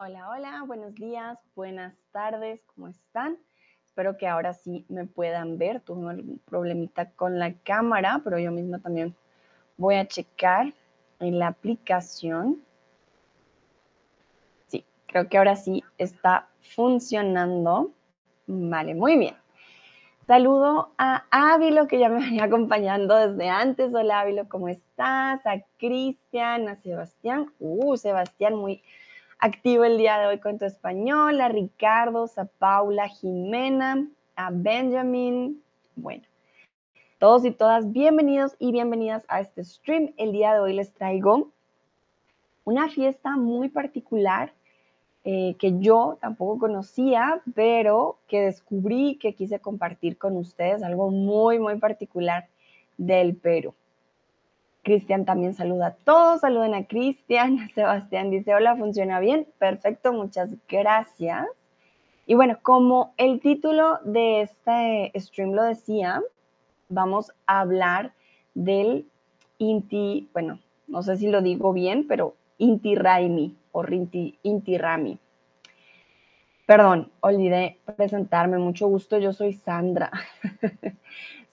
Hola, hola, buenos días, buenas tardes, ¿cómo están? Espero que ahora sí me puedan ver. Tuve un problemita con la cámara, pero yo misma también voy a checar en la aplicación. Sí, creo que ahora sí está funcionando. Vale, muy bien. Saludo a Ávilo, que ya me venía acompañando desde antes. Hola Ávilo, ¿cómo estás? A Cristian, a Sebastián. Uh, Sebastián, muy activo el día de hoy con tu español. A Ricardo, a Paula, Jimena, a Benjamin. Bueno, todos y todas, bienvenidos y bienvenidas a este stream. El día de hoy les traigo una fiesta muy particular eh, que yo tampoco conocía, pero que descubrí que quise compartir con ustedes, algo muy, muy particular del Perú. Cristian también saluda a todos, saluden a Cristian, Sebastián dice, hola, ¿funciona bien? Perfecto, muchas gracias. Y bueno, como el título de este stream lo decía, vamos a hablar del Inti, bueno, no sé si lo digo bien, pero Inti Raimi o Inti Rami. Perdón, olvidé presentarme. Mucho gusto, yo soy Sandra.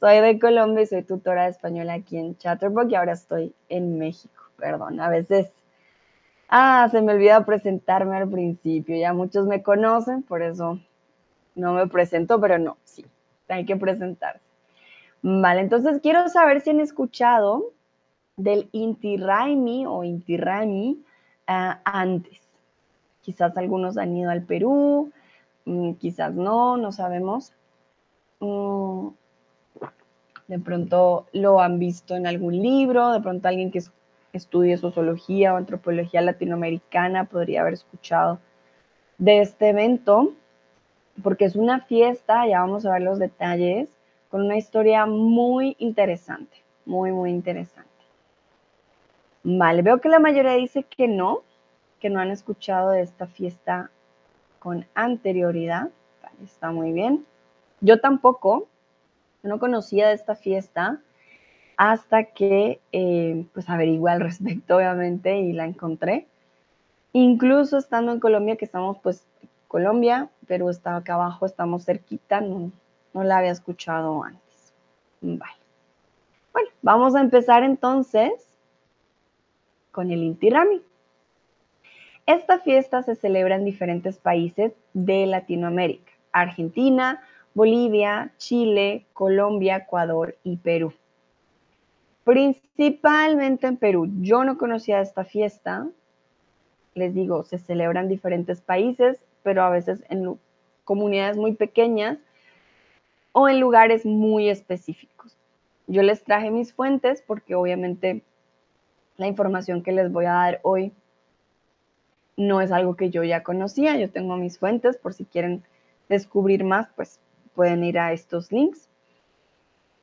soy de Colombia y soy tutora de español aquí en Chatterbox y ahora estoy en México. Perdón, a veces... Ah, se me olvida presentarme al principio. Ya muchos me conocen, por eso no me presento, pero no, sí, hay que presentarse. Vale, entonces quiero saber si han escuchado del Inti Raimi o Inti Rami ah, antes. Quizás algunos han ido al Perú, mm, quizás no, no sabemos. Mm, de pronto lo han visto en algún libro, de pronto alguien que estudie sociología o antropología latinoamericana podría haber escuchado de este evento, porque es una fiesta, ya vamos a ver los detalles, con una historia muy interesante, muy, muy interesante. Vale, veo que la mayoría dice que no, que no han escuchado de esta fiesta con anterioridad. está muy bien. Yo tampoco, no conocía de esta fiesta hasta que eh, pues averigué al respecto, obviamente, y la encontré. Incluso estando en Colombia, que estamos pues, Colombia, pero está acá abajo, estamos cerquita, no, no la había escuchado antes. Vale. Bueno, vamos a empezar entonces con el Inti Rami. Esta fiesta se celebra en diferentes países de Latinoamérica, Argentina, Bolivia, Chile, Colombia, Ecuador y Perú. Principalmente en Perú. Yo no conocía esta fiesta. Les digo, se celebra en diferentes países, pero a veces en comunidades muy pequeñas o en lugares muy específicos. Yo les traje mis fuentes porque obviamente la información que les voy a dar hoy no es algo que yo ya conocía, yo tengo mis fuentes, por si quieren descubrir más, pues pueden ir a estos links.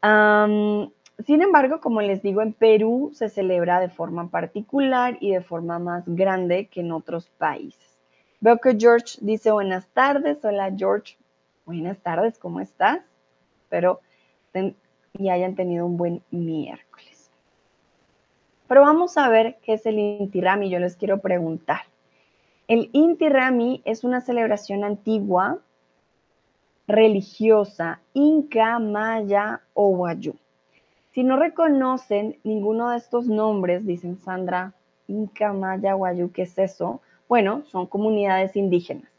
sin embargo, como les digo, en Perú se celebra de forma particular y de forma más grande que en otros países. Veo que George dice buenas tardes. Hola George, buenas tardes, ¿cómo estás? Espero y hayan tenido un buen miércoles. Pero vamos a ver qué es el Inti Rami. Yo les quiero preguntar. El Inti Rami es una celebración antigua religiosa inca, maya o guayú. Si no reconocen ninguno de estos nombres, dicen Sandra, inca, maya, guayú, ¿qué es eso? Bueno, son comunidades indígenas.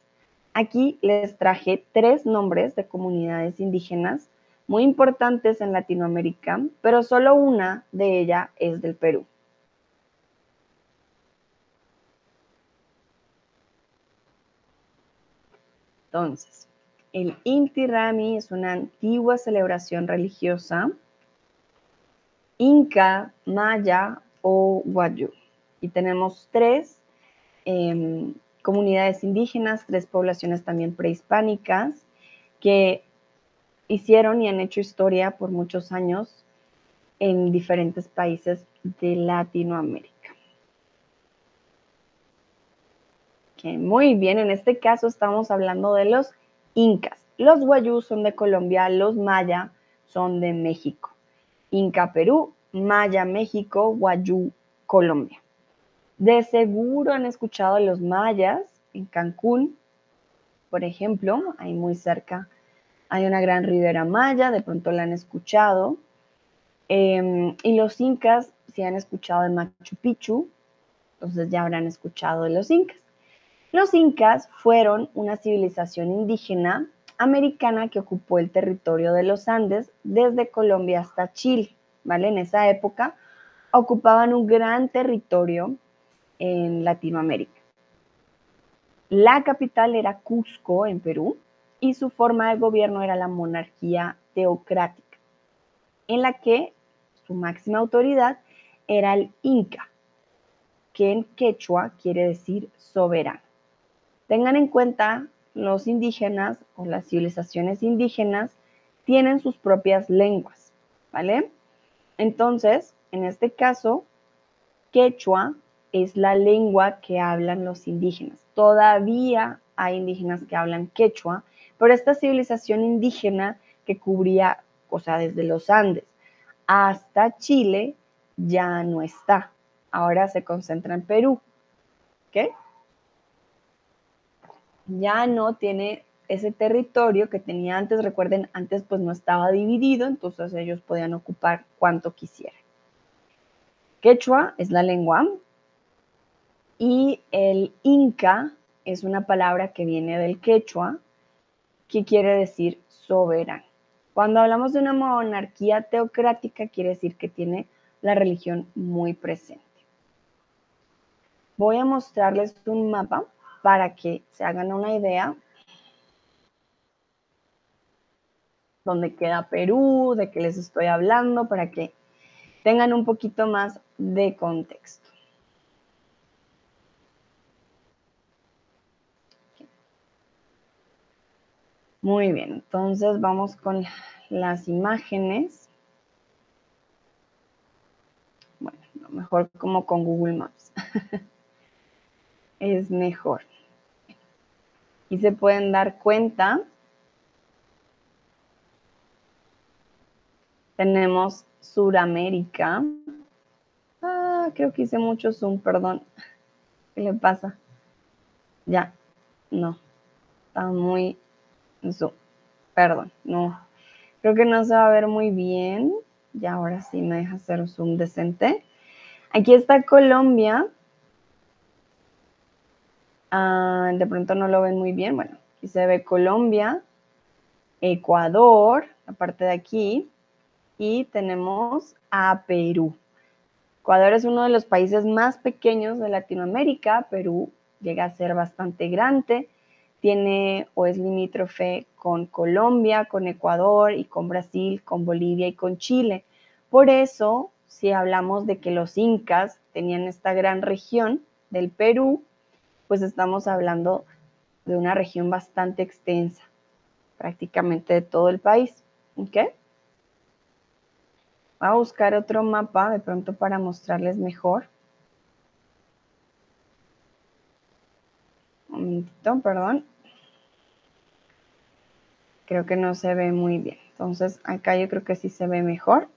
Aquí les traje tres nombres de comunidades indígenas muy importantes en Latinoamérica, pero solo una de ellas es del Perú. Entonces, el Inti Rami es una antigua celebración religiosa inca, maya o guayú. Y tenemos tres em, comunidades indígenas, tres poblaciones también prehispánicas que hicieron y han hecho historia por muchos años en diferentes países de Latinoamérica. muy bien, en este caso estamos hablando de los incas. Los guayú son de Colombia, los maya son de México. Inca Perú, maya México, guayú Colombia. De seguro han escuchado los mayas, en Cancún, por ejemplo, ahí muy cerca hay una gran ribera maya, de pronto la han escuchado. Em, y los incas, si han escuchado de Machu Picchu, entonces ya habrán escuchado de los incas. Los incas fueron una civilización indígena americana que ocupó el territorio de los Andes desde Colombia hasta Chile, ¿vale? En esa época ocupaban un gran territorio en Latinoamérica. La capital era Cusco, en Perú, y su forma de gobierno era la monarquía teocrática, en la que su máxima autoridad era el Inca, que en quechua quiere decir soberano. Tengan en cuenta, los indígenas o las civilizaciones indígenas tienen sus propias lenguas, ¿vale? Entonces, en este caso, quechua es la lengua que hablan los indígenas. Todavía hay indígenas que hablan quechua, pero esta civilización indígena que cubría, o sea, desde los Andes hasta Chile, ya no está. Ahora se concentra en Perú. ¿Ok? Ya no tiene ese territorio que tenía antes. Recuerden, antes pues no estaba dividido, entonces ellos podían ocupar cuanto quisieran. Quechua es la lengua y el inca es una palabra que viene del quechua ¿Qué quiere decir soberano. Cuando hablamos de una monarquía teocrática, quiere decir que tiene la religión muy presente. Voy a mostrarles un mapa para que se hagan una idea dónde queda Perú, de qué les estoy hablando, para que tengan un poquito más de contexto. Muy bien, entonces vamos con las imágenes. Bueno, mejor como con Google Maps. es mejor. Y se pueden dar cuenta. Tenemos Suramérica. Ah, creo que hice mucho zoom, perdón. ¿Qué le pasa? Ya, no. Está muy Perdón, no. Creo que no se va a ver muy bien. Y ahora sí me deja hacer zoom decente. Aquí está Colombia. Ah, de pronto no lo ven muy bien. Bueno, aquí se ve Colombia, Ecuador, la parte de aquí, y tenemos a Perú. Ecuador es uno de los países más pequeños de Latinoamérica. Perú llega a ser bastante grande tiene o es limítrofe con Colombia, con Ecuador y con Brasil, con Bolivia y con Chile. Por eso, si hablamos de que los incas tenían esta gran región del Perú, pues estamos hablando de una región bastante extensa, prácticamente de todo el país. ¿Ok? Voy a buscar otro mapa de pronto para mostrarles mejor. Un momentito, perdón creo que no se ve muy bien. Entonces acá yo creo que sí se ve mejor.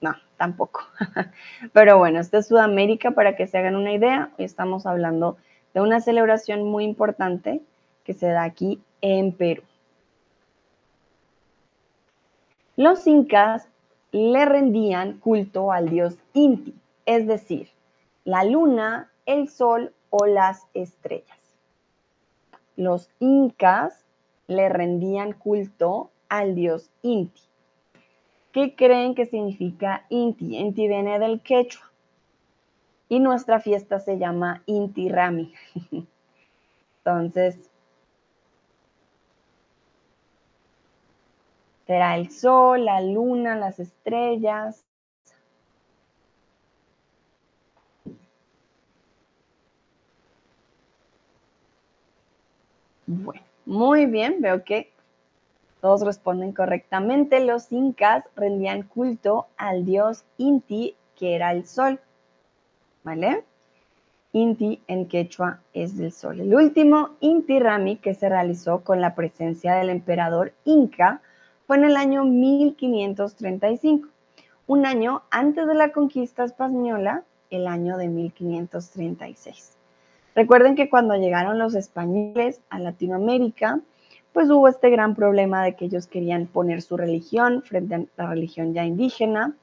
No, tampoco. Pero bueno, esta es Sudamérica para que se hagan una idea. Hoy estamos hablando de una celebración muy importante que se da aquí en Perú. Los incas le rendían culto al dios Inti, es decir, la luna, el sol o las estrellas. Los incas le rendían culto al dios Inti. ¿Qué creen que significa Inti? Inti viene del quechua. Y nuestra fiesta se llama Inti Rami. Entonces, será el sol, la luna, las estrellas. Bueno. Muy bien, veo que todos responden correctamente. Los incas rendían culto al dios Inti, que era el sol. ¿Vale? Inti en quechua es del sol. El último Inti Rami que se realizó con la presencia del emperador Inca fue en el año 1535, un año antes de la conquista española, el año de 1536. Recuerden que cuando llegaron los españoles a Latinoamérica, pues hubo este gran problema de que ellos querían poner su religión frente a la religión ya indígena.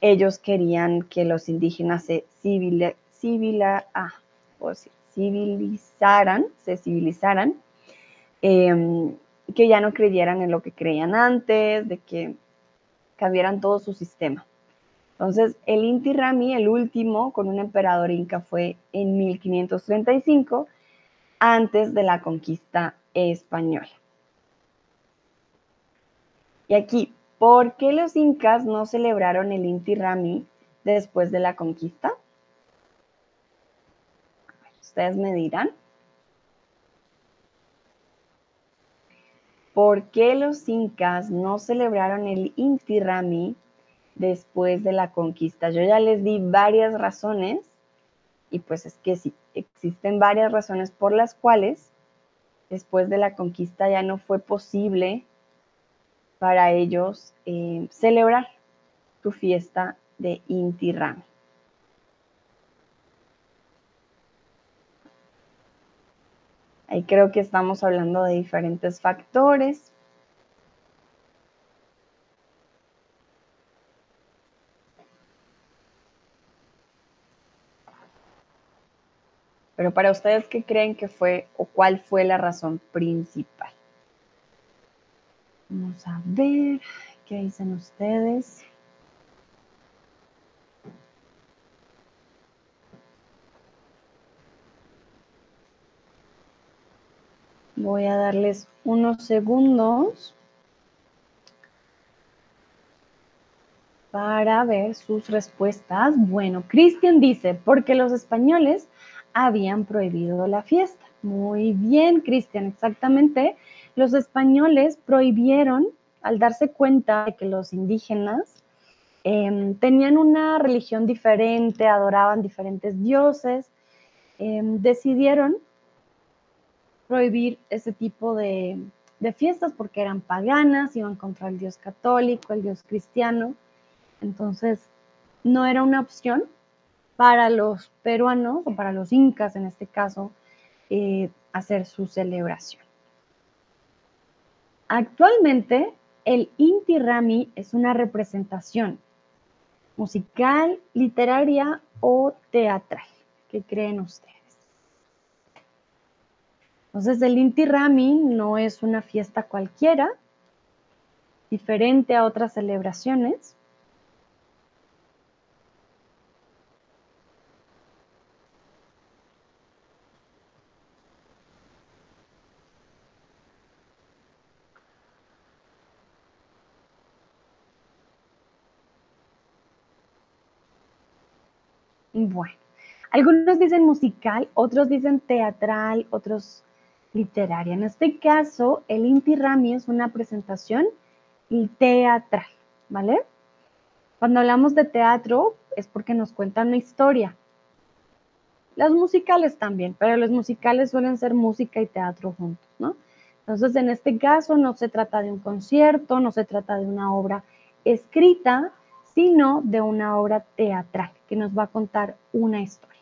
Ellos querían que los indígenas se ah, civilizaran, se civilizaran, em, que ya no creyeran en lo que creían antes, de que cambiaran todo su sistema. Entonces, el Inti Rami, el último con un emperador inca, fue en 1535, antes de la conquista española. Y aquí, ¿por qué los incas no celebraron el Inti Rami después de la conquista? Ustedes me dirán. ¿Por qué los incas no celebraron el Inti Rami después de la conquista. Yo ya les di varias razones y pues es que sí, existen varias razones por las cuales después de la conquista ya no fue posible para ellos eh, celebrar su fiesta de Inti Rami. Ahí creo que estamos hablando de diferentes factores. Pero para ustedes, ¿qué creen que fue o cuál fue la razón principal? Vamos a ver qué dicen ustedes. Voy a darles unos segundos para ver sus respuestas. Bueno, Cristian dice, porque los españoles habían prohibido la fiesta. Muy bien, Cristian, exactamente. Los españoles prohibieron, al darse cuenta de que los indígenas em, tenían una religión diferente, adoraban diferentes dioses, em, decidieron prohibir ese tipo de, fiestas porque eran paganas, iban contra el dios católico, el dios cristiano. Entonces, no era una opción para los peruanos o para los incas en este caso eh, hacer su celebración. Actualmente el Inti Rami es una representación musical, literaria o teatral. ¿Qué creen ustedes? Entonces el Inti Rami no es una fiesta cualquiera, diferente a otras celebraciones, Bueno, algunos dicen musical, otros dicen teatral, otros literaria. En este caso, el Inti Rami es una presentación teatral, ¿vale? Cuando hablamos de teatro es porque nos cuentan una historia. Las musicales también, pero los musicales suelen ser música y teatro juntos, ¿no? Entonces, en este caso no se trata de un concierto, no se trata de una obra escrita, sino de una obra teatral que nos va a contar una historia.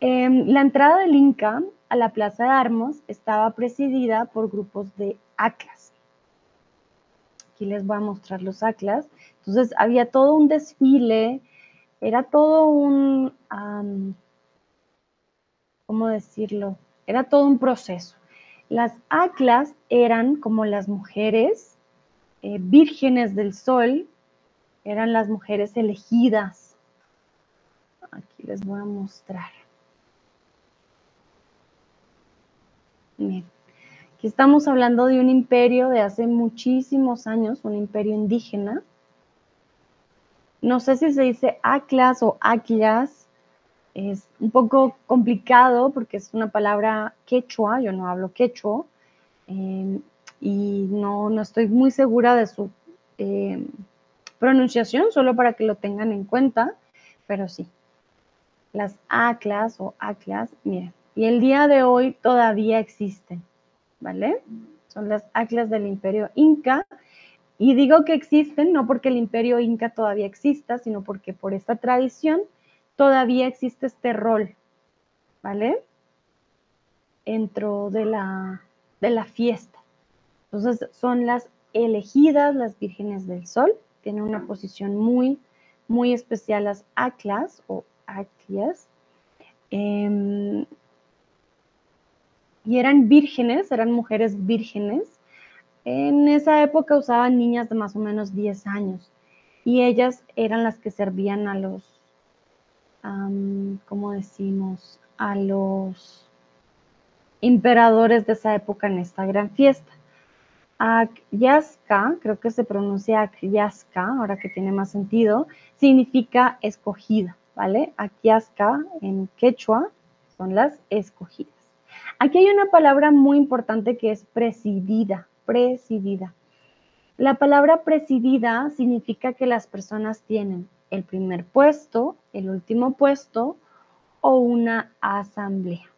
Em, la entrada del Inca a la Plaza de Armas estaba presidida por grupos de aclas. Aquí les voy a mostrar los aclas. Entonces había todo un desfile, era todo un, ¿cómo decirlo? Era todo un proceso. Las aclas eran como las mujeres eh, vírgenes del sol, eran las mujeres elegidas. Aquí les voy a mostrar. Bien. Aquí estamos hablando de un imperio de hace muchísimos años, un imperio indígena. No sé si se dice Aclas o Aclas. Es un poco complicado porque es una palabra quechua, yo no hablo quechua. Eh, y no, no estoy muy segura de su eh, pronunciación, solo para que lo tengan en cuenta, pero sí. Las ACLAS o ACLAS, miren, y el día de hoy todavía existen, ¿vale? Son las ACLAS del Imperio Inca. Y digo que existen no porque el Imperio Inca todavía exista, sino porque por esta tradición todavía existe este rol, ¿vale? Dentro de la, de la fiesta. Entonces son las elegidas, las vírgenes del sol, tienen una posición muy, muy especial las aclas o aclias. Em, y eran vírgenes, eran mujeres vírgenes. En esa época usaban niñas de más o menos 10 años y ellas eran las que servían a los, ¿cómo decimos? A los emperadores de esa época en esta gran fiesta. Akyaska, creo que se pronuncia Akyaska, ahora que tiene más sentido, significa escogida, ¿vale? Akyaska en quechua son las escogidas. Aquí hay una palabra muy importante que es presidida, presidida. La palabra presidida significa que las personas tienen el primer puesto, el último puesto o una asamblea.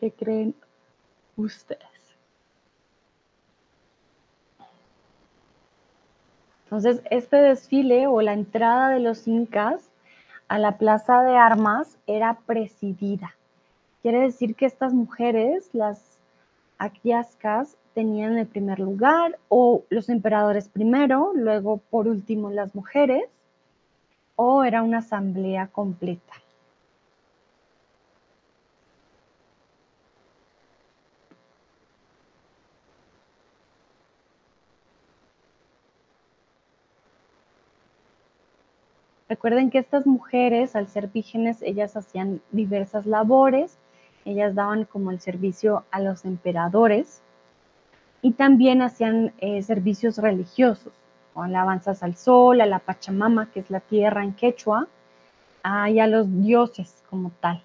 ¿Qué creen ustedes? Entonces, este desfile o la entrada de los incas a la plaza de armas era presidida. Quiere decir que estas mujeres, las aquiascas, tenían el primer lugar o los emperadores primero, luego por último las mujeres, o era una asamblea completa. Recuerden que estas mujeres, al ser vírgenes, ellas hacían diversas labores, ellas daban como el servicio a los emperadores y también hacían eh, servicios religiosos, o alabanzas al sol, a la Pachamama, que es la tierra en quechua, y a los dioses como tal,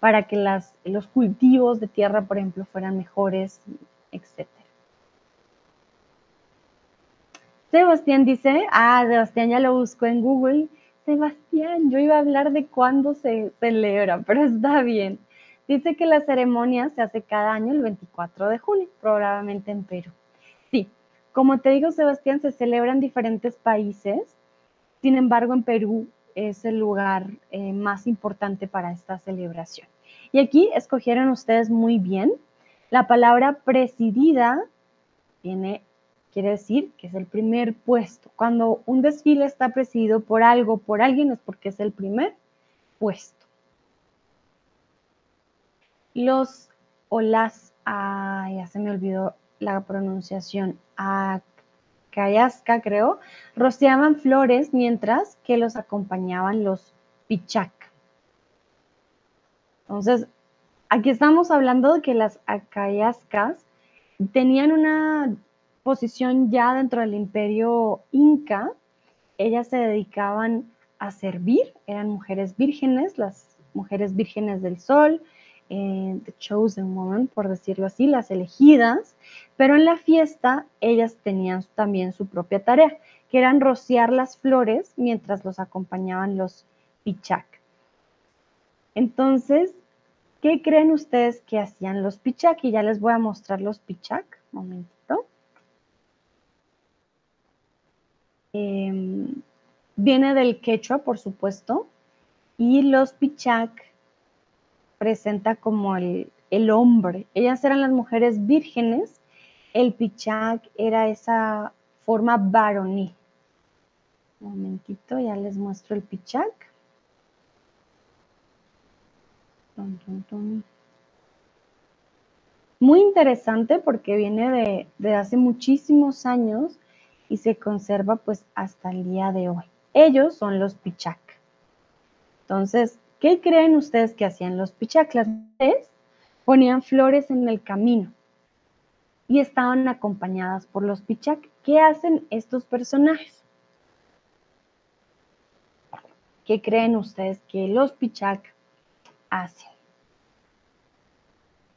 para que los cultivos de tierra, por ejemplo, fueran mejores, etc. Sebastián dice, ah, Sebastián ya lo buscó en Google, Sebastián, yo iba a hablar de cuándo se celebra, pero está bien. Dice que la ceremonia se hace cada año el 24 de junio, probablemente en Perú. Sí, como te digo, Sebastián, se celebra en diferentes países. Sin embargo, en Perú es el lugar eh, más importante para esta celebración. Y aquí escogieron ustedes muy bien. La palabra presidida viene quiere decir que es el primer puesto. Cuando un desfile está presidido por algo, por alguien, es porque es el primer puesto. Los o las, ya se me olvidó la pronunciación, Akayasca creo, rociaban flores mientras que los acompañaban los pichac. Entonces, aquí estamos hablando de que las acayascas tenían una posición ya dentro del imperio inca, ellas se dedicaban a servir, eran mujeres vírgenes, las mujeres vírgenes del sol, eh, the chosen woman, por decirlo así, las elegidas, pero en la fiesta ellas tenían también su propia tarea, que eran rociar las flores mientras los acompañaban los pichac. Entonces, ¿qué creen ustedes que hacían los pichac? Y ya les voy a mostrar los pichac, momento. Em, viene del quechua, por supuesto, y los pichac presenta como el, el hombre. Ellas eran las mujeres vírgenes, el pichac era esa forma varonil. Un momentito, ya les muestro el pichac. Muy interesante porque viene de, de hace muchísimos años y se conserva pues hasta el día de hoy. Ellos son los pichac. Entonces, ¿qué creen ustedes que hacían los pichac? Las mujeres ponían flores en el camino y estaban acompañadas por los pichac. ¿Qué hacen estos personajes? ¿Qué creen ustedes que los pichac hacen?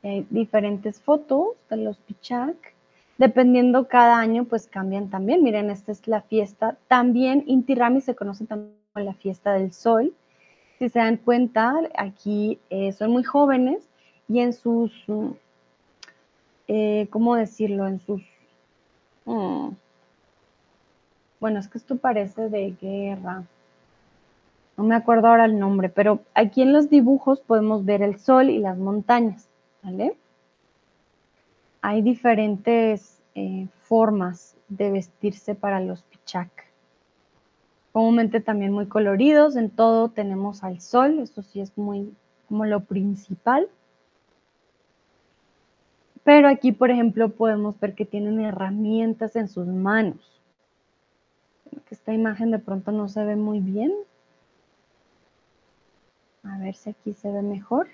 Hay diferentes fotos de los pichac Dependiendo cada año, pues cambian también. Miren, esta es la fiesta. También Inti Rami se conoce también como la fiesta del sol. Si se dan cuenta, aquí eh, son muy jóvenes y en sus, eh, ¿cómo decirlo? En sus... Mm, bueno, es que esto parece de guerra. no me acuerdo ahora el nombre, pero aquí en los dibujos podemos ver el sol y las montañas, ¿vale? Hay diferentes eh, formas de vestirse para los pichak. Comúnmente también muy coloridos, en todo tenemos al sol, esto sí es muy como lo principal. Pero aquí, por ejemplo, podemos ver que tienen herramientas en sus manos. Esta imagen de pronto no se ve muy bien, a ver si aquí se ve mejor.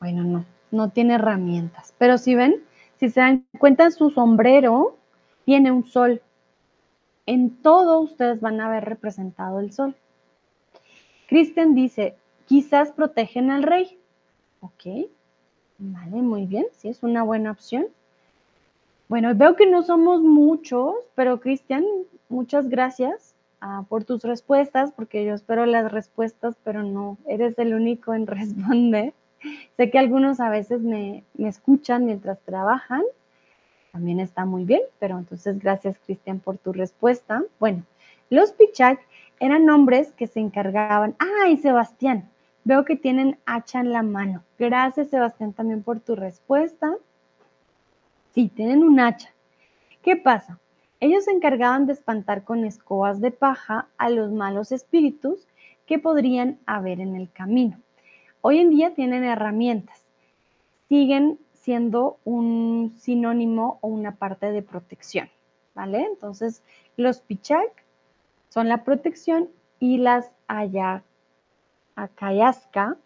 Bueno, no, no tiene herramientas. Pero si ven, si se dan cuenta, en su sombrero tiene un sol. En todo ustedes van a ver representado el sol. Kristen dice, quizás protegen al rey. Ok, vale, muy bien, sí, es una buena opción. Bueno, veo que no somos muchos, pero Cristian, muchas gracias. Ah, por tus respuestas, porque yo espero las respuestas, pero no eres el único en responder. Sé que algunos a veces me, escuchan mientras trabajan, también está muy bien, pero entonces gracias Cristian por tu respuesta. Bueno, los Pichak eran hombres que se encargaban. ¡Ay, Sebastián! Veo que tienen hacha en la mano. Gracias Sebastián también por tu respuesta. Sí, tienen un hacha. ¿Qué pasa? Ellos se encargaban de espantar con escobas de paja a los malos espíritus que podrían haber en el camino. Hoy en día tienen herramientas, siguen siendo un sinónimo o una parte de protección, ¿vale? Entonces, los pichak son la protección y las akayaska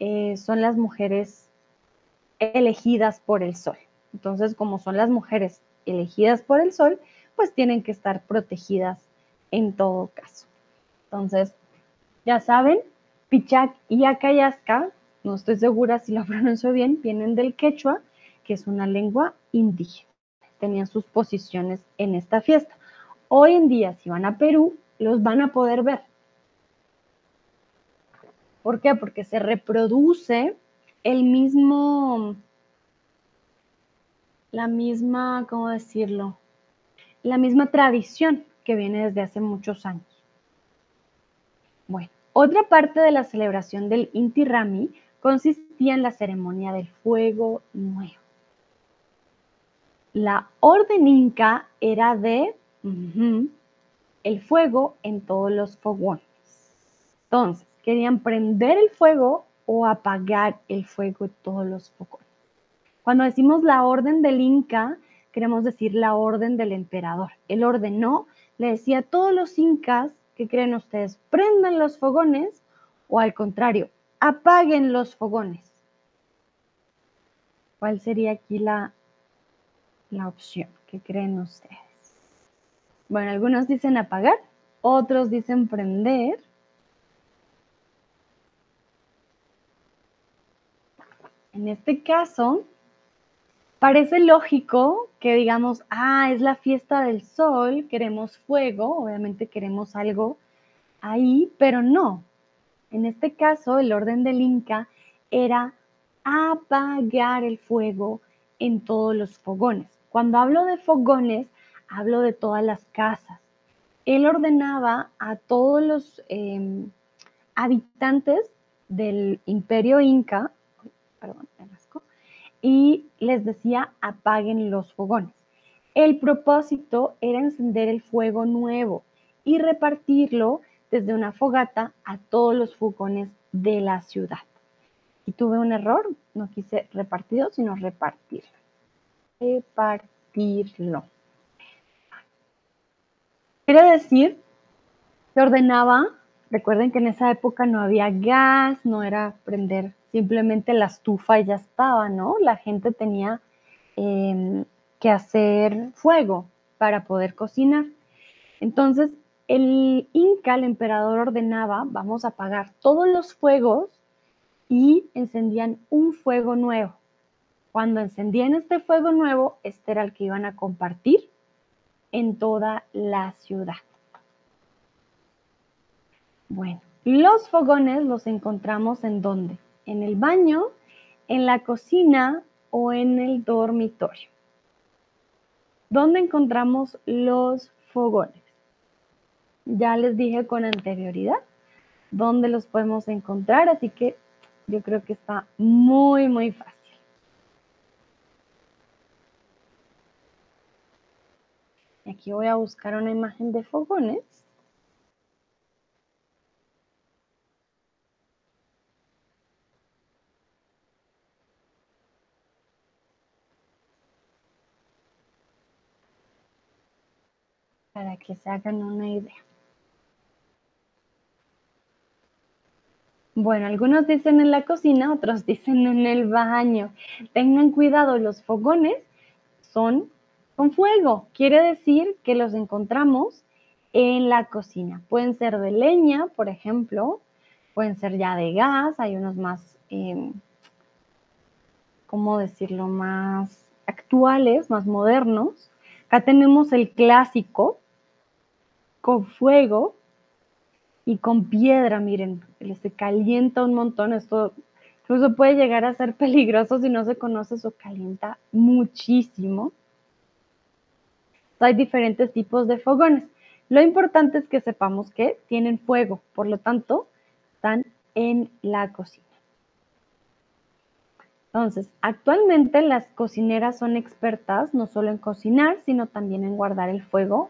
eh, son las mujeres elegidas por el sol. Entonces, como son las mujeres elegidas por el sol, pues tienen que estar protegidas en todo caso. Entonces, ya saben, Pichak y Akayasca, no estoy segura si lo pronuncio bien, vienen del quechua, que es una lengua indígena. Tenían sus posiciones en esta fiesta. Hoy en día, si van a Perú, los van a poder ver. ¿Por qué? Porque se reproduce el mismo, la misma, ¿cómo decirlo? la misma tradición que viene desde hace muchos años. Bueno, otra parte de la celebración del Inti Rami consistía en la ceremonia del fuego nuevo. La orden inca era de el fuego en todos los fogones. Entonces, querían prender el fuego o apagar el fuego en todos los fogones. Cuando decimos la orden del Inca, queremos decir la orden del emperador. Él ordenó, le decía a todos los incas, que creen ustedes? Prendan los fogones o al contrario, apaguen los fogones. ¿Cuál sería aquí la, la opción? ¿Qué creen ustedes? Bueno, algunos dicen apagar, otros dicen prender. En este caso, Parece lógico que digamos, ah, es la fiesta del sol, queremos fuego, obviamente queremos algo ahí, pero no. En este caso, el orden del Inca era apagar el fuego en todos los fogones. Cuando hablo de fogones, hablo de todas las casas. Él ordenaba a todos los em, habitantes del imperio inca, perdón, y les decía apaguen los fogones. El propósito era encender el fuego nuevo y repartirlo desde una fogata a todos los fogones de la ciudad. Y tuve un error, no quise repartido, sino repartirlo. Repartirlo. Quiere decir, se ordenaba, recuerden que en esa época no había gas, no era prender simplemente la estufa ya estaba, ¿no? La gente tenía em, que hacer fuego para poder cocinar. Entonces, el Inca, el emperador, ordenaba, vamos a apagar todos los fuegos y encendían un fuego nuevo. Cuando encendían este fuego nuevo, este era el que iban a compartir en toda la ciudad. Bueno, los fogones los encontramos en dónde? En el baño, en la cocina o en el dormitorio. ¿Dónde encontramos los fogones? Ya les dije con anterioridad, dónde los podemos encontrar, así que yo creo que está muy, muy fácil. Aquí voy a buscar una imagen de fogones. Para que se hagan una idea. Bueno, algunos dicen en la cocina, otros dicen en el baño. Tengan cuidado, los fogones son con fuego. Quiere decir que los encontramos en la cocina. Pueden ser de leña, por ejemplo, pueden ser ya de gas, hay unos más, em, ¿cómo decirlo?, más actuales, más modernos. Acá tenemos el clásico con fuego y con piedra, miren, se calienta un montón, esto incluso puede llegar a ser peligroso si no se conoce, eso calienta muchísimo hay diferentes tipos de fogones. Lo importante es que sepamos que tienen fuego, por lo tanto, están en la cocina. Entonces, actualmente las cocineras son expertas no solo en cocinar, sino también en guardar el fuego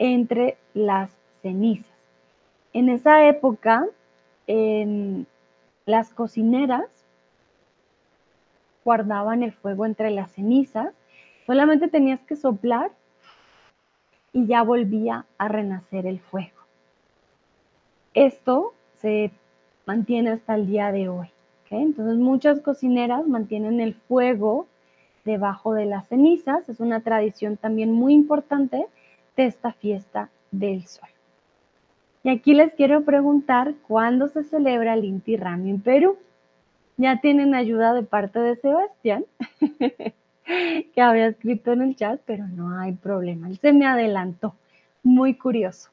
entre las cenizas. En esa época, las cocineras guardaban el fuego entre las cenizas, solamente tenías que soplar y ya volvía a renacer el fuego. Esto se mantiene hasta el día de hoy. Entonces muchas cocineras mantienen el fuego debajo de las cenizas. Es una tradición también muy importante de esta fiesta del sol. Y aquí les quiero preguntar cuándo se celebra el Inti Raymi en Perú. ¿Ya tienen ayuda de parte de Sebastián? que había escrito en el chat, pero no hay problema. Él se me adelantó. Muy curioso.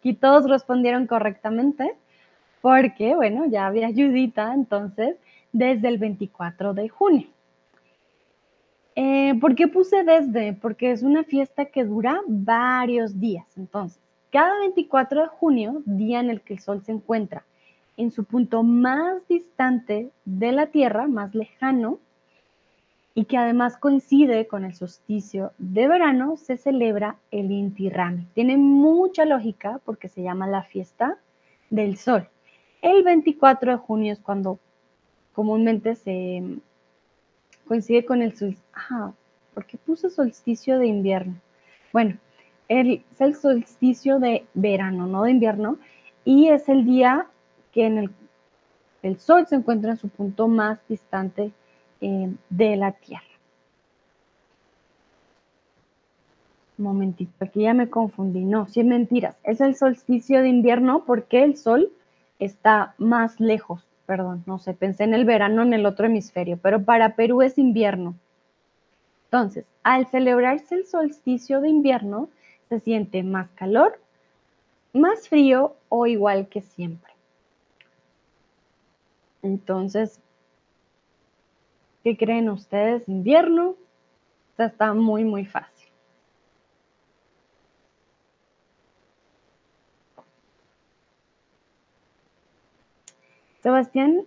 Aquí todos respondieron correctamente porque, bueno, ya había ayudita entonces desde el 24 de junio. Eh, ¿Por qué puse desde? Porque es una fiesta que dura varios días. Entonces, cada 24 de junio, día en el que el Sol se encuentra en su punto más distante de la Tierra, más lejano, y que además coincide con el solsticio de verano, se celebra el Inti Raymi. Tiene mucha lógica porque se llama la fiesta del Sol. El 24 de junio es cuando comúnmente se coincide con el solsticio. Ajá, ¿por qué puse solsticio de invierno? Bueno, es el solsticio de verano, no de invierno, y es el día que en el, el sol se encuentra en su punto más distante eh, de la Tierra. Un momentito, aquí ya me confundí. No, sí, mentiras. Es el solsticio de invierno porque el sol está más lejos perdón, no sé, pensé en el verano en el otro hemisferio, pero para Perú es invierno. Entonces, al celebrarse el solsticio de invierno, se siente más calor, más frío o igual que siempre. Entonces, ¿qué creen ustedes? Invierno, está muy, muy fácil. Sebastián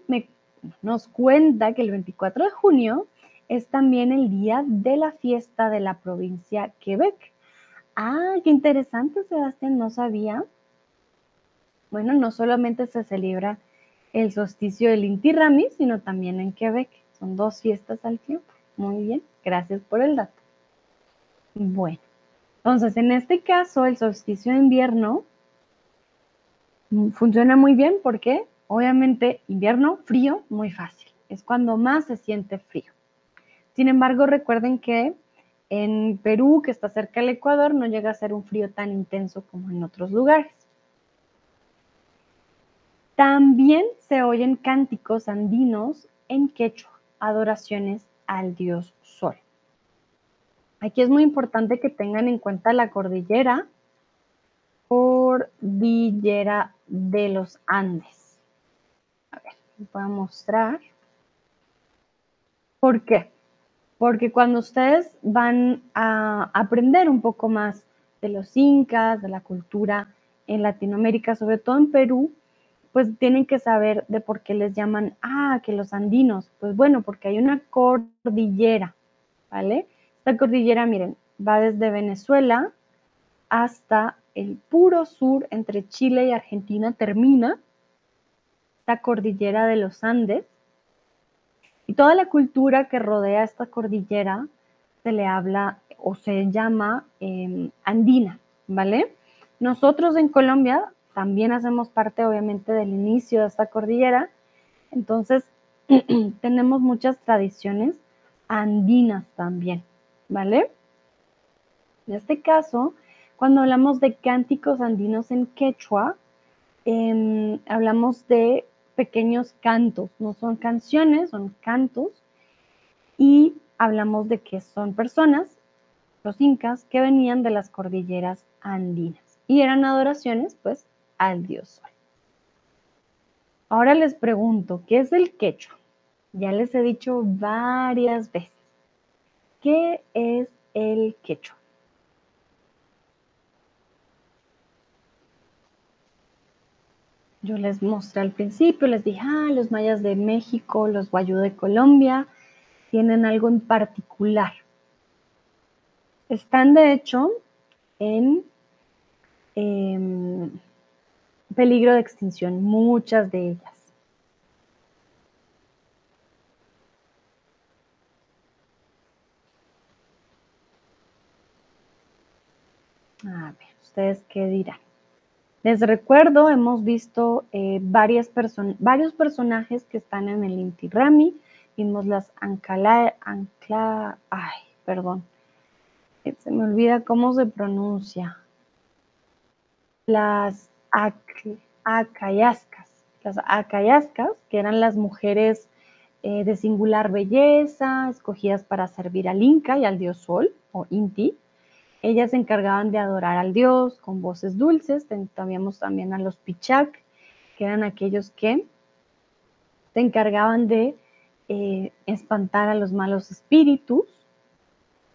nos cuenta que el 24 de junio es también el día de la fiesta de la provincia Quebec. Ah, qué interesante, Sebastián, no sabía. Bueno, no solamente se celebra el solsticio del Inti Raymi, sino también en Quebec. Son dos fiestas al tiempo. Muy bien, gracias por el dato. Bueno, entonces en este caso el solsticio de invierno funciona muy bien porque Obviamente, invierno, frío, muy fácil. Es cuando más se siente frío. Sin embargo, recuerden que en Perú, que está cerca del Ecuador, no llega a ser un frío tan intenso como en otros lugares. También se oyen cánticos andinos en quechua, adoraciones al dios Sol. Aquí es muy importante que tengan en cuenta la cordillera, cordillera de los Andes les voy a mostrar. ¿Por qué? Porque cuando ustedes van a aprender un poco más de los incas, de la cultura en Latinoamérica, sobre todo en Perú, pues tienen que saber de por qué les llaman, ah, que los andinos. Pues bueno, porque hay una cordillera, ¿vale? Esta cordillera, miren, va desde Venezuela hasta el puro sur entre Chile y Argentina, termina esta cordillera de los Andes. Y toda la cultura que rodea esta cordillera se le habla o se llama em, andina, ¿vale? Nosotros en Colombia también hacemos parte obviamente del inicio de esta cordillera, entonces tenemos muchas tradiciones andinas también, ¿vale? En este caso, cuando hablamos de cánticos andinos en quechua, em, hablamos de pequeños cantos, no son canciones, son cantos, y hablamos de que son personas, los incas, que venían de las cordilleras andinas. Y eran adoraciones, pues, al dios sol. Ahora les pregunto, ¿qué es el quechua? Ya les he dicho varias veces. ¿Qué es el quechua? Yo les mostré al principio, les dije, ah, los mayas de México, los guayú de Colombia, tienen algo en particular. Están de hecho en em, peligro de extinción, muchas de ellas. A ver, ¿ustedes qué dirán? Les recuerdo, hemos visto eh, varias varios personajes que están en el Inti Rami. Vimos las Ancala, Ancla, ay, perdón, eh, se me olvida cómo se pronuncia. Las Acayascas, las Acayascas, que eran las mujeres eh, de singular belleza, escogidas para servir al Inca y al dios Sol, o Inti. Ellas se encargaban de adorar al dios con voces dulces. Teníamos también a los pichac, que eran aquellos que se encargaban de eh, espantar a los malos espíritus,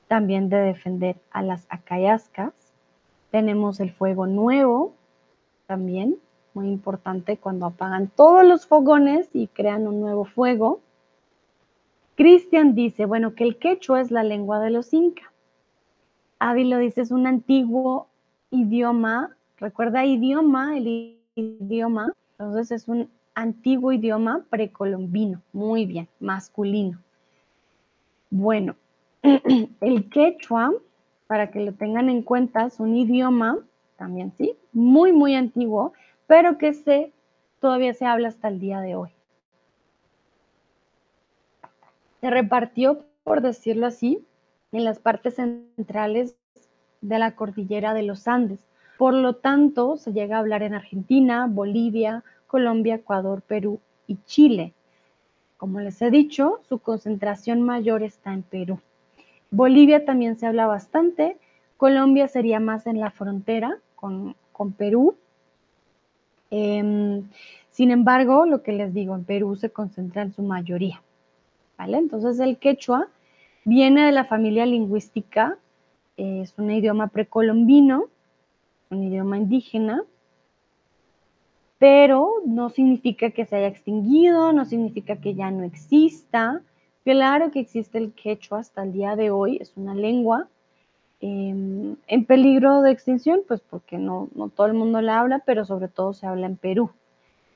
también de defender a las acayascas. Tenemos el fuego nuevo, también muy importante cuando apagan todos los fogones y crean un nuevo fuego. Cristian dice, bueno, que el quechua es la lengua de los incas. Ávilo dice, es un antiguo idioma, recuerda idioma, el idioma, entonces es un antiguo idioma precolombino, muy bien, masculino. Bueno, el quechua, para que lo tengan en cuenta, es un idioma, también sí, muy, muy antiguo, pero que se, todavía se habla hasta el día de hoy. Se repartió, por decirlo así, en las partes centrales de la cordillera de los Andes. Por lo tanto, se llega a hablar en Argentina, Bolivia, Colombia, Ecuador, Perú y Chile. Como les he dicho, su concentración mayor está en Perú. Bolivia también se habla bastante. Colombia sería más en la frontera con, Perú. Em, sin embargo, lo que les digo, en Perú se concentra en su mayoría. ¿vale? Entonces el quechua Viene de la familia lingüística, es un idioma precolombino, un idioma indígena, pero no significa que se haya extinguido, no significa que ya no exista. Claro que existe el quechua hasta el día de hoy, es una lengua em, en peligro de extinción, pues porque no, todo el mundo la habla, pero sobre todo se habla en Perú.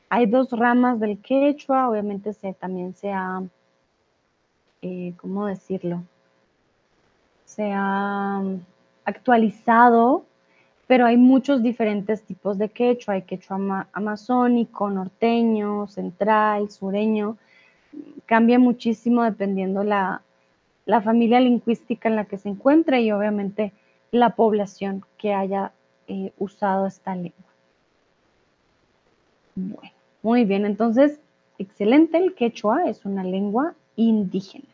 Hay dos ramas del quechua, obviamente se, también se ha eh, ¿cómo decirlo? Se ha actualizado, pero hay muchos diferentes tipos de quechua. Hay quechua amazónico, norteño, central, sureño. Cambia muchísimo dependiendo la, la familia lingüística en la que se encuentre y obviamente la población que haya eh, usado esta lengua. Bueno, muy bien, entonces, excelente, el quechua es una lengua indígena.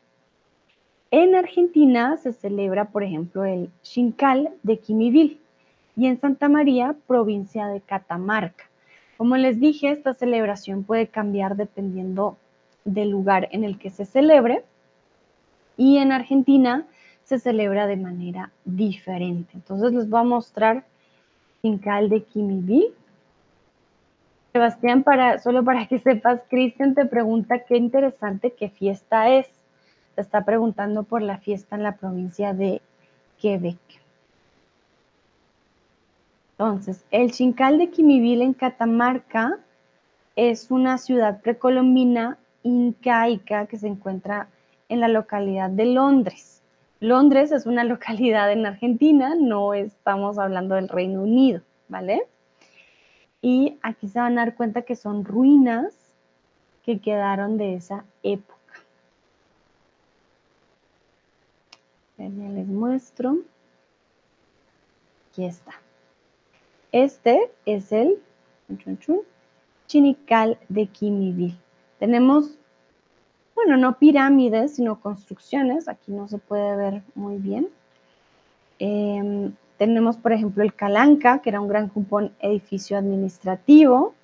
En Argentina se celebra, por ejemplo, el Xincal de Quimivil y en Santa María, provincia de Catamarca. Como les dije, esta celebración puede cambiar dependiendo del lugar en el que se celebre y en Argentina se celebra de manera diferente. Entonces les voy a mostrar Fincal de Quimiví. Sebastián, para, solo para que sepas, Cristian te pregunta qué interesante qué fiesta es. Te está preguntando por la fiesta en la provincia de Quebec. Entonces, el Chincal de Quimivil en Catamarca es una ciudad precolombina incaica que se encuentra en la localidad de Londres. Londres es una localidad en Argentina, no estamos hablando del Reino Unido, ¿vale? Y aquí se van a dar cuenta que son ruinas que quedaron de esa época. Ya les muestro. Aquí está. Este es el Chinical de Quimivil. Tenemos, bueno, no pirámides, sino construcciones. Aquí no se puede ver muy bien. Em, tenemos, por ejemplo, el Calanca, que era un gran cupón edificio administrativo.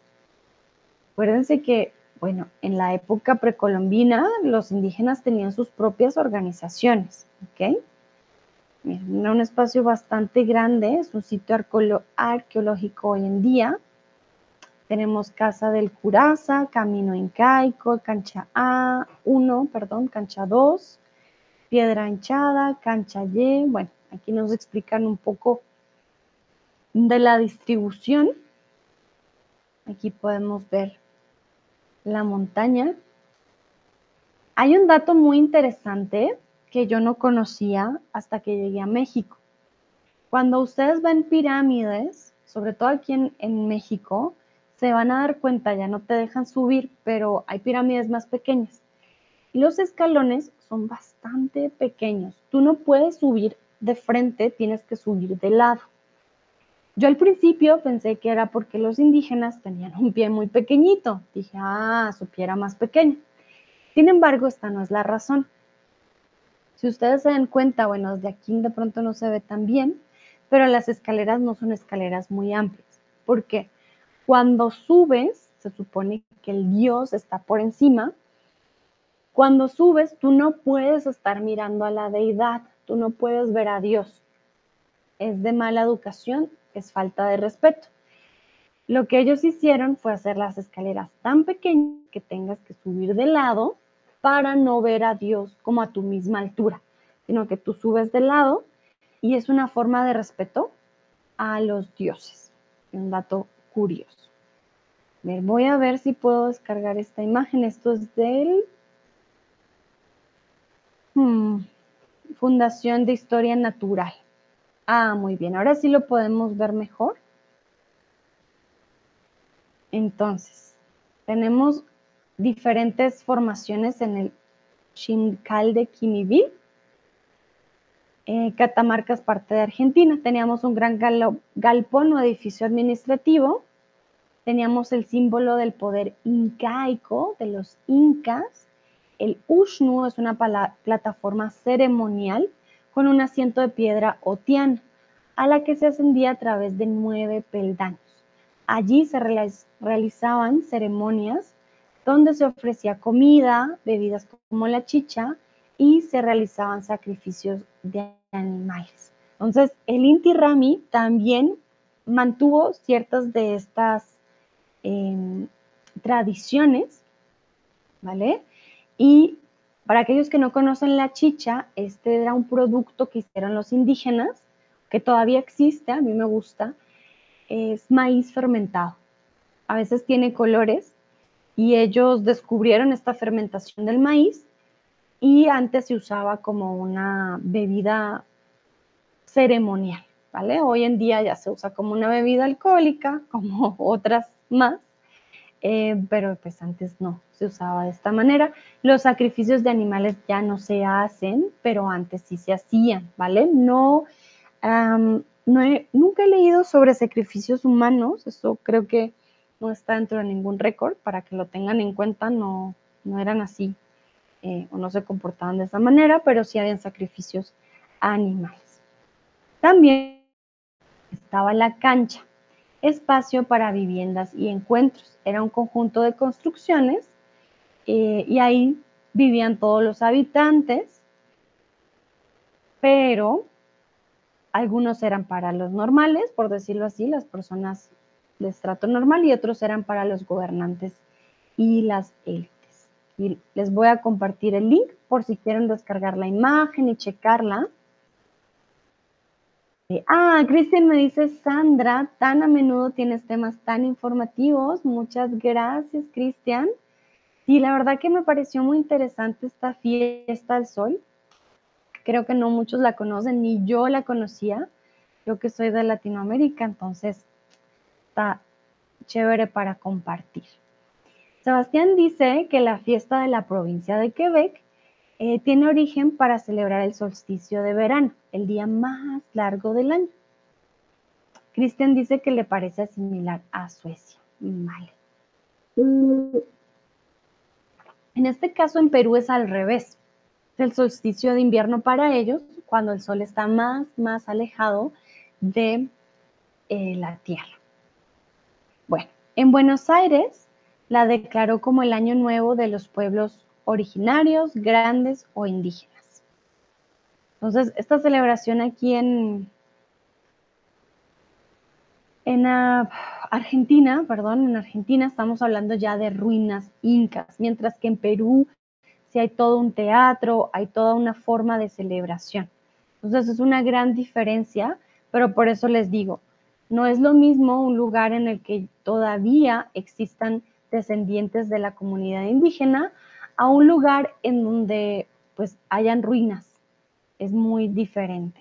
Acuérdense que, bueno, en la época precolombina los indígenas tenían sus propias organizaciones, ¿ok? Miren, un espacio bastante grande, es un sitio arqueológico hoy en día. Tenemos Casa del Curaza, Camino Incaico, Cancha A1, perdón, Cancha 2, Piedra Hinchada, Cancha Y. Bueno, aquí nos explican un poco de la distribución. Aquí podemos ver la montaña. Hay un dato muy interesante que yo no conocía hasta que llegué a México. Cuando ustedes ven pirámides, sobre todo aquí en, México, se van a dar cuenta, ya no te dejan subir, pero hay pirámides más pequeñas. los escalones son bastante pequeños. Tú no puedes subir de frente, tienes que subir de lado. Yo al principio pensé que era porque los indígenas tenían un pie muy pequeñito. Dije, ah, su pie era más pequeño. Sin embargo, esta no es la razón. Si ustedes se dan cuenta, bueno, desde aquí de pronto no se ve tan bien, pero las escaleras no son escaleras muy amplias. ¿Por qué? Cuando subes, se supone que el Dios está por encima. Cuando subes, tú no puedes estar mirando a la deidad, tú no puedes ver a Dios. Es de mala educación, es falta de respeto. Lo que ellos hicieron fue hacer las escaleras tan pequeñas que tengas que subir de lado para no ver a Dios como a tu misma altura, sino que tú subes de lado y es una forma de respeto a los dioses. Un dato curioso. voy a ver si puedo descargar esta imagen. Esto es del hmm, Fundación de Historia Natural. Ah, muy bien. Ahora sí lo podemos ver mejor. Entonces, tenemos diferentes formaciones en el Chincal de Quimivil. Eh, Catamarca es parte de Argentina. Teníamos un gran galpón o edificio administrativo. Teníamos el símbolo del poder incaico de los incas. El Ushnu es una plataforma ceremonial con un asiento de piedra otiana, a la que se ascendía a través de nueve peldaños. Allí se realizaban ceremonias donde se ofrecía comida, bebidas como la chicha y se realizaban sacrificios de animales. Entonces, el Inti Rami también mantuvo ciertas de estas em, tradiciones, ¿vale? Y para aquellos que no conocen la chicha, este era un producto que hicieron los indígenas, que todavía existe, a mí me gusta, es maíz fermentado. A veces tiene colores y ellos descubrieron esta fermentación del maíz y antes se usaba como una bebida ceremonial, ¿vale? Hoy en día ya se usa como una bebida alcohólica, como otras más, eh, pero pues antes no, se usaba de esta manera. Los sacrificios de animales ya no se hacen, pero antes sí se hacían, ¿vale? No, no nunca he leído sobre sacrificios humanos, eso creo que no está dentro de ningún récord, para que lo tengan en cuenta, no, no eran así eh, o no se comportaban de esa manera, pero sí habían sacrificios animales. También estaba la cancha. espacio para viviendas y encuentros. Era un conjunto de construcciones eh, y ahí vivían todos los habitantes, pero algunos eran para los normales, por decirlo así, las personas de estrato normal, y otros eran para los gobernantes y las élites. Y les voy a compartir el link por si quieren descargar la imagen y checarla. Eh, ah, Cristian me dice, Sandra, tan a menudo tienes temas tan informativos. Muchas gracias, Cristian. Sí, la verdad que me pareció muy interesante esta fiesta al sol. Creo que no muchos la conocen, ni yo la conocía. Yo que soy de Latinoamérica, entonces está chévere para compartir. Sebastián dice que la fiesta de la provincia de Quebec eh, tiene origen para celebrar el solsticio de verano, el día más largo del año. Cristian dice que le parece similar a Suecia. Vale. En este caso en Perú es al revés el solsticio de invierno para ellos, cuando el sol está más, más alejado de eh, la Tierra. Bueno, en Buenos Aires la declaró como el año nuevo de los pueblos originarios, grandes o indígenas. Entonces, esta celebración aquí en, en ah, Argentina, perdón, en Argentina estamos hablando ya de ruinas incas, mientras que en Perú hay todo un teatro, hay toda una forma de celebración. Entonces es una gran diferencia, pero por eso les digo, no es lo mismo un lugar en el que todavía existan descendientes de la comunidad indígena a un lugar en donde pues hayan ruinas. Es muy diferente.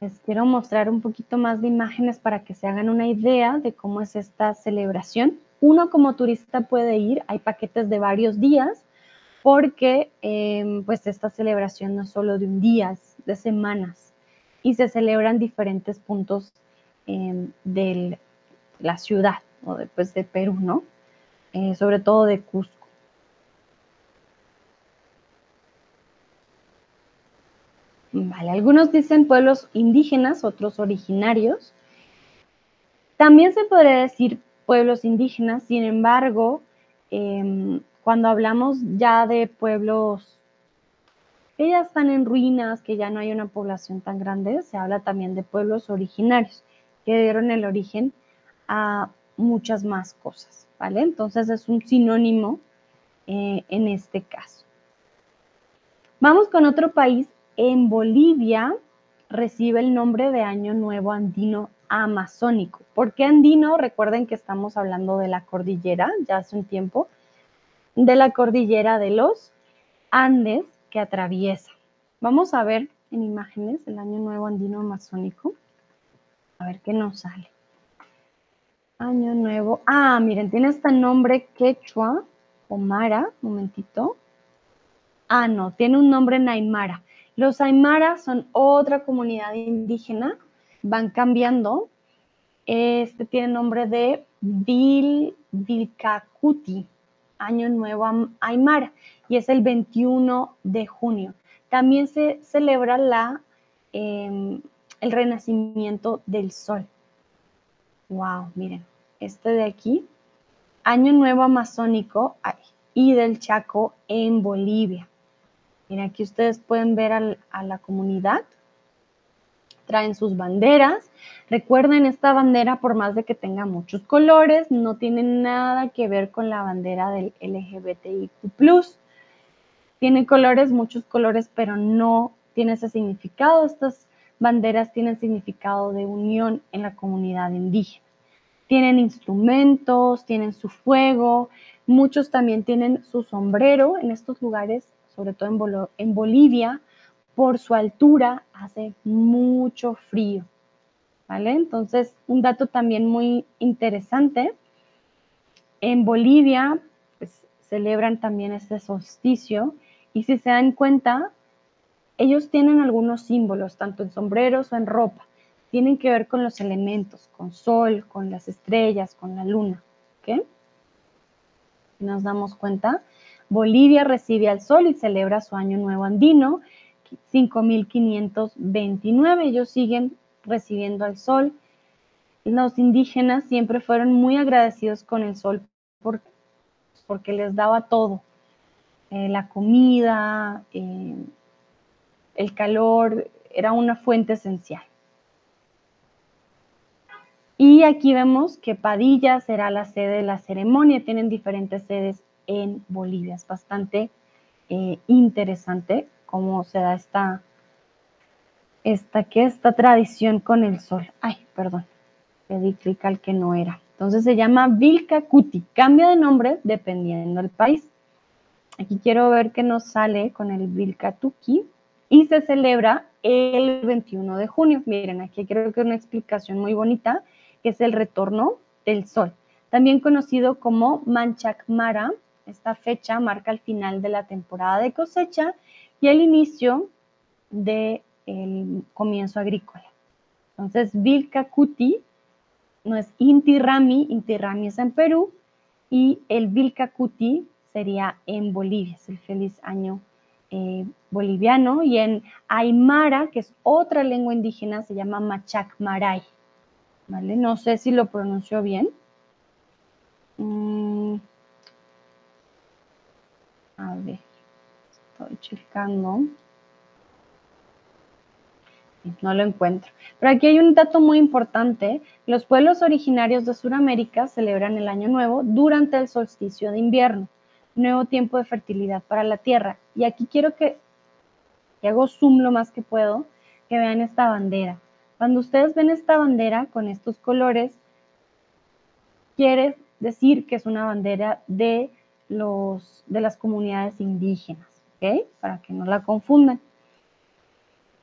Les quiero mostrar un poquito más de imágenes para que se hagan una idea de cómo es esta celebración. Uno como turista puede ir, hay paquetes de varios días, porque em, pues esta celebración no es solo de un día, de semanas y se celebran diferentes puntos em, de la ciudad o de, pues, de Perú, ¿no? Eh, sobre todo de Cusco. Vale, algunos dicen pueblos indígenas, otros originarios. También se podría decir pueblos indígenas, sin embargo, em, cuando hablamos ya de pueblos que ya están en ruinas, que ya no hay una población tan grande, se habla también de pueblos originarios, que dieron el origen a muchas más cosas, ¿vale? Entonces es un sinónimo eh, en este caso. Vamos con otro país en Bolivia recibe el nombre de Año Nuevo Andino Amazónico. ¿Por qué andino? Recuerden que estamos hablando de la cordillera, ya hace un tiempo, de la cordillera de los Andes que atraviesa. Vamos a ver en imágenes el Año Nuevo Andino Amazónico. A ver qué nos sale. Año Nuevo. Ah, miren, tiene este nombre quechua o mara. momentito. Ah, no, tiene un nombre naimara. Los aymaras son otra comunidad indígena, van cambiando. Este tiene nombre de Vil, Vilcacuti, Año Nuevo Aymara, y es el 21 de junio. También se celebra la, em, el renacimiento del sol. Wow, miren, este de aquí, Año Nuevo Amazónico y del Chaco en Bolivia. Mira, aquí ustedes pueden ver a la comunidad. Traen sus banderas. Recuerden, esta bandera, por más de que tenga muchos colores, no tiene nada que ver con la bandera del LGBTIQ. Tiene colores, muchos colores, pero no tiene ese significado. Estas banderas tienen significado de unión en la comunidad indígena. Tienen instrumentos, tienen su fuego, muchos también tienen su sombrero. En estos lugares sobre todo en, Bolivia, por su altura hace mucho frío. ¿Vale? Entonces, un dato también muy interesante. En Bolivia, pues, celebran también este solsticio y si se dan cuenta, ellos tienen algunos símbolos, tanto en sombreros o en ropa. Tienen que ver con los elementos, con sol, con las estrellas, con la luna. ¿Ok? Nos damos cuenta Bolivia recibe al sol y celebra su año nuevo andino, 5529. Ellos siguen recibiendo al sol. Los indígenas siempre fueron muy agradecidos con el sol porque les daba todo. Eh, la comida, eh, el calor, era una fuente esencial. Y aquí vemos que Padilla será la sede de la ceremonia. Tienen diferentes sedes en Bolivia. Es bastante eh, interesante cómo se da esta, esta, ¿qué? esta tradición con el sol. Ay, perdón, le clic al que no era. Entonces se llama Vilca Cuti. Cambia de nombre dependiendo del país. Aquí quiero ver qué nos sale con el Vilca Tuki y se celebra el 21 de junio. Miren, aquí creo que una explicación muy bonita, que es el retorno del sol, también conocido como Manchakmara. Esta fecha marca el final de la temporada de cosecha y el inicio del comienzo agrícola. Entonces, Vilcacuti no es Inti Rami, Inti Rami es en Perú y el Vilcacuti sería en Bolivia, es el feliz año eh, boliviano, y en Aymara, que es otra lengua indígena, se llama Machacmaray. ¿Vale? No sé si lo pronunció bien. Mm. A ver, estoy checando. No lo encuentro. Pero aquí hay un dato muy importante. Los pueblos originarios de Sudamérica celebran el Año Nuevo durante el solsticio de invierno nuevo tiempo de fertilidad para la tierra. Y aquí quiero que, que hago zoom lo más que puedo, que vean esta bandera. Cuando ustedes ven esta bandera con estos colores, quiere decir que es una bandera de, los, de las comunidades indígenas, ¿ok? Para que no la confundan.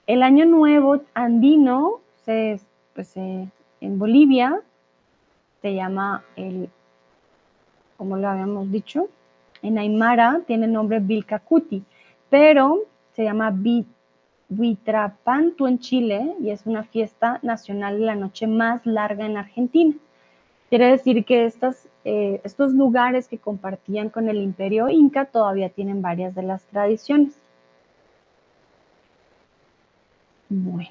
El año nuevo andino, se, pues, en Bolivia, se llama el, como lo habíamos dicho, en Aymara tiene nombre Vilcacuti, pero se llama Huitrapantu en Chile y es una fiesta nacional de la noche más larga en Argentina. Quiere decir que eh, estos lugares que compartían con el imperio inca todavía tienen varias de las tradiciones. Bueno,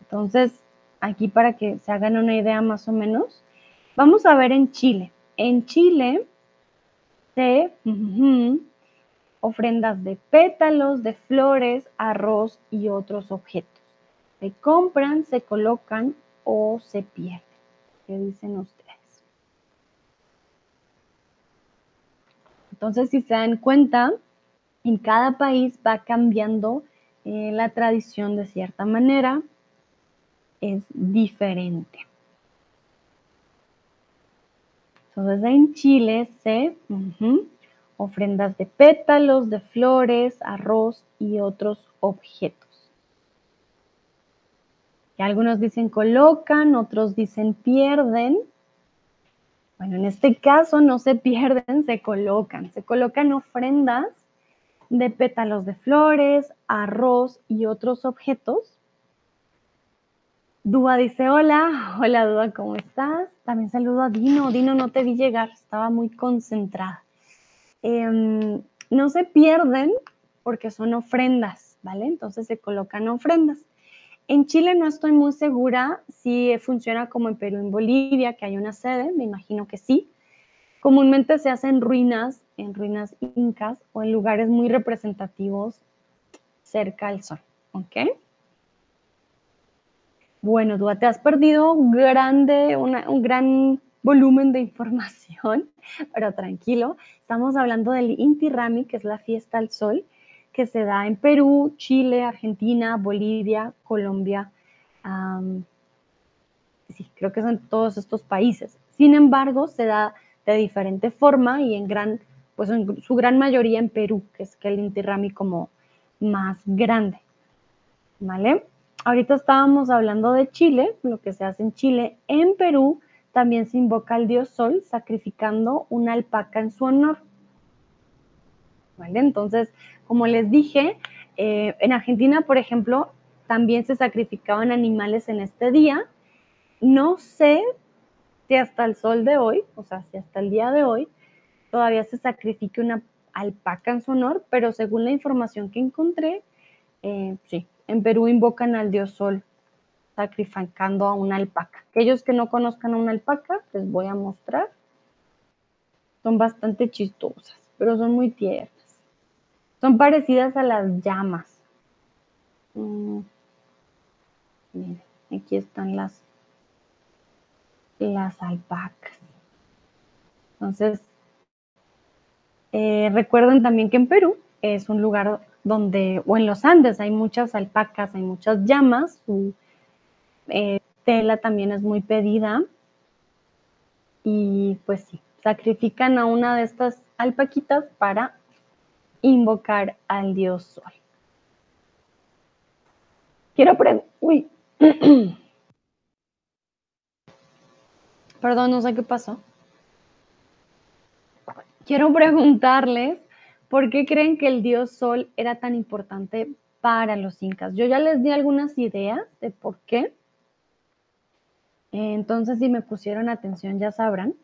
entonces aquí para que se hagan una idea más o menos, vamos a ver en Chile. En Chile de ofrendas de pétalos, de flores, arroz y otros objetos. Se compran, se colocan o se pierden. ¿Qué dicen ustedes? Entonces, si se dan cuenta, en cada país va cambiando eh, la tradición de cierta manera, es diferente. Entonces en Chile se ofrendas de pétalos, de flores, arroz y otros objetos. Y algunos dicen colocan, otros dicen pierden. Bueno, en este caso no se pierden, se colocan. Se colocan ofrendas de pétalos de flores, arroz y otros objetos Dúa dice, hola, hola Dúa, ¿cómo estás? También saludo a Dino. Dino, no te vi llegar, estaba muy concentrada. Em, no se pierden porque son ofrendas, ¿vale? Entonces se colocan ofrendas. En Chile no estoy muy segura si funciona como en Perú, en Bolivia, que hay una sede, me imagino que sí. Comúnmente se hacen ruinas, en ruinas incas o en lugares muy representativos cerca al sol, ¿ok? Bueno, tú te has perdido grande, un gran volumen de información, pero tranquilo, estamos hablando del Inti Rami, que es la fiesta al sol, que se da en Perú, Chile, Argentina, Bolivia, Colombia. sí, creo que son todos estos países. Sin embargo, se da de diferente forma y en gran, pues en su gran mayoría en Perú, que es que el Inti Rami como más grande. ¿Vale? ahorita estábamos hablando de Chile, lo que se hace en Chile. En Perú también se invoca al dios Sol sacrificando una alpaca en su honor. ¿Vale? Entonces, como les dije, eh, en Argentina, por ejemplo, también se sacrificaban animales en este día. No sé si hasta el sol de hoy, o sea, si hasta el día de hoy, todavía se sacrifique una alpaca en su honor, pero según la información que encontré, eh, sí, en Perú invocan al dios sol sacrificando a una alpaca. Aquellos que no conozcan a una alpaca, les voy a mostrar. Son bastante chistosas, pero son muy tiernas. Son parecidas a las llamas. Mm. Miren, aquí están las, las alpacas. Entonces, eh, recuerden también que en Perú es un lugar donde, o en los Andes, hay muchas alpacas, hay muchas llamas, su eh, tela también es muy pedida. Y pues sí, sacrifican a una de estas alpaquitas para invocar al dios sol. Quiero uy, perdón, no sé qué pasó. Quiero preguntarles por qué creen que el dios sol era tan importante para los incas. Yo ya les di algunas ideas de por qué. Entonces, si me pusieron atención, ya sabrán.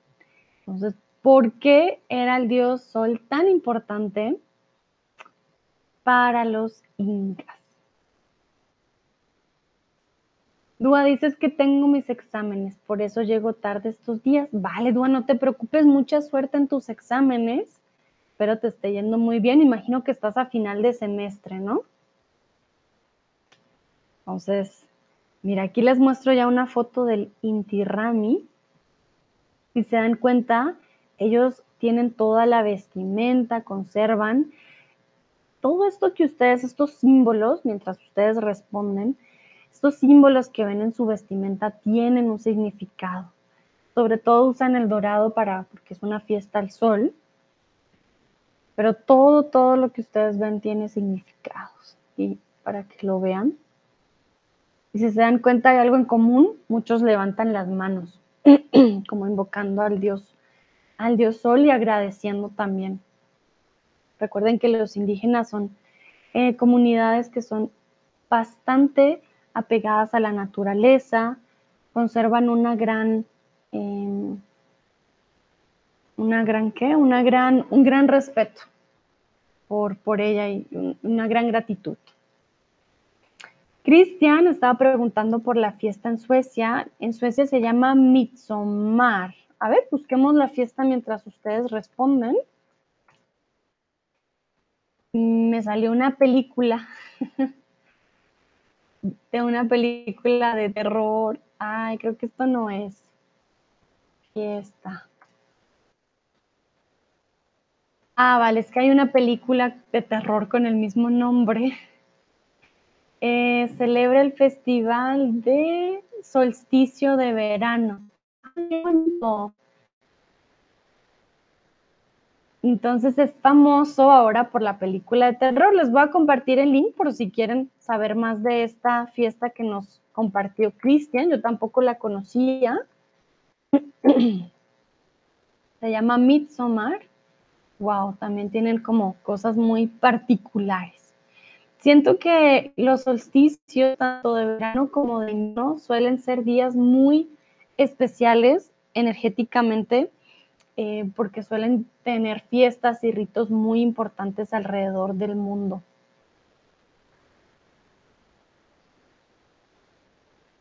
Entonces, ¿por qué era el dios sol tan importante para los incas? Dúa, dices que tengo mis exámenes, por eso llego tarde estos días. Vale, Dúa, no te preocupes, mucha suerte en tus exámenes. Espero te esté yendo muy bien. Imagino que estás a final de semestre, ¿no? Entonces, mira, aquí les muestro ya una foto del Inti Rami. Si se dan cuenta, ellos tienen toda la vestimenta, conservan todo esto que ustedes, estos símbolos, mientras ustedes responden, estos símbolos que ven en su vestimenta tienen un significado. Sobre todo usan el dorado para, porque es una fiesta al sol. Pero todo, todo lo que ustedes ven tiene significados. Y para que lo vean. Y si se dan cuenta de algo en común, muchos levantan las manos, como invocando al Dios, al Dios Sol y agradeciendo también. Recuerden que los indígenas son eh, comunidades que son bastante apegadas a la naturaleza, conservan una gran, em, una gran qué, una gran, un gran respeto por, por ella y una gran gratitud. Cristian estaba preguntando por la fiesta en Suecia. En Suecia se llama Midsommar. A ver, busquemos la fiesta mientras ustedes responden. Me salió una película de una película de terror. Ay, creo que esto no es fiesta. Ah, vale, es que hay una película de terror con el mismo nombre. Eh, celebra el festival de solsticio de verano. Ay, entonces es famoso ahora por la película de terror. Les voy a compartir el link por si quieren saber más de esta fiesta que nos compartió Cristian. Yo tampoco la conocía. Se llama Midsommar. Wow, también tienen como cosas muy particulares. Siento que los solsticios, tanto de verano como de invierno, suelen ser días muy especiales energéticamente eh, porque suelen tener fiestas y ritos muy importantes alrededor del mundo.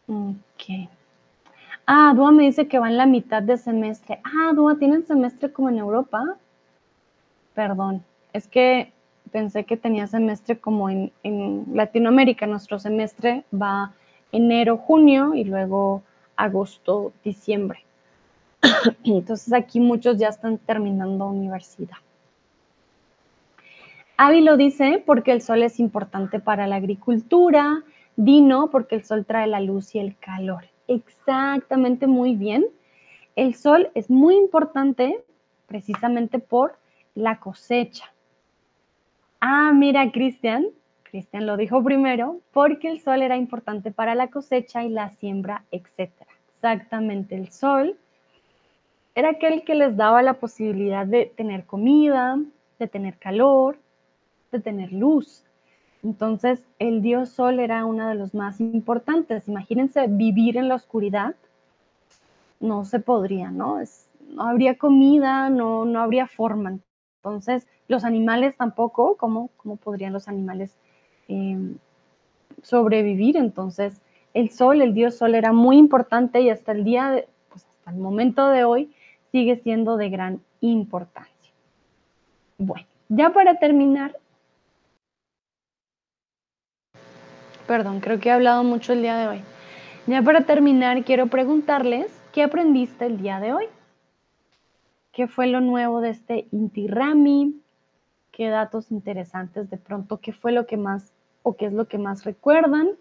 Ok. Ah, Dua me dice que va en la mitad de semestre. Ah, Dua, ¿tienen semestre como en Europa? Perdón, es que pensé que tenía semestre como en, en Latinoamérica. Nuestro semestre va enero, junio y luego agosto, diciembre. Entonces aquí muchos ya están terminando universidad. Avi lo dice porque el sol es importante para la agricultura. Dino porque el sol trae la luz y el calor. Exactamente, muy bien. El sol es muy importante precisamente por la cosecha. Ah, mira, Cristian, Cristian lo dijo primero, porque el sol era importante para la cosecha y la siembra, etc. Exactamente, el sol era aquel que les daba la posibilidad de tener comida, de tener calor, de tener luz. Entonces, el dios sol era uno de los más importantes. Imagínense vivir en la oscuridad. No se podría, ¿no? no habría comida, no, no habría forma. Entonces, los animales tampoco, ¿cómo, cómo podrían los animales em, sobrevivir. Entonces, el sol, el dios sol era muy importante y hasta el día, de, pues hasta el momento de hoy, sigue siendo de gran importancia. Bueno, ya para terminar, perdón, creo que he hablado mucho el día de hoy. Ya para terminar, quiero preguntarles, ¿qué aprendiste el día de hoy? ¿Qué fue lo nuevo de este Inti Rami? ¿Qué datos interesantes de pronto? ¿Qué fue lo que más o qué es lo que más recuerdan?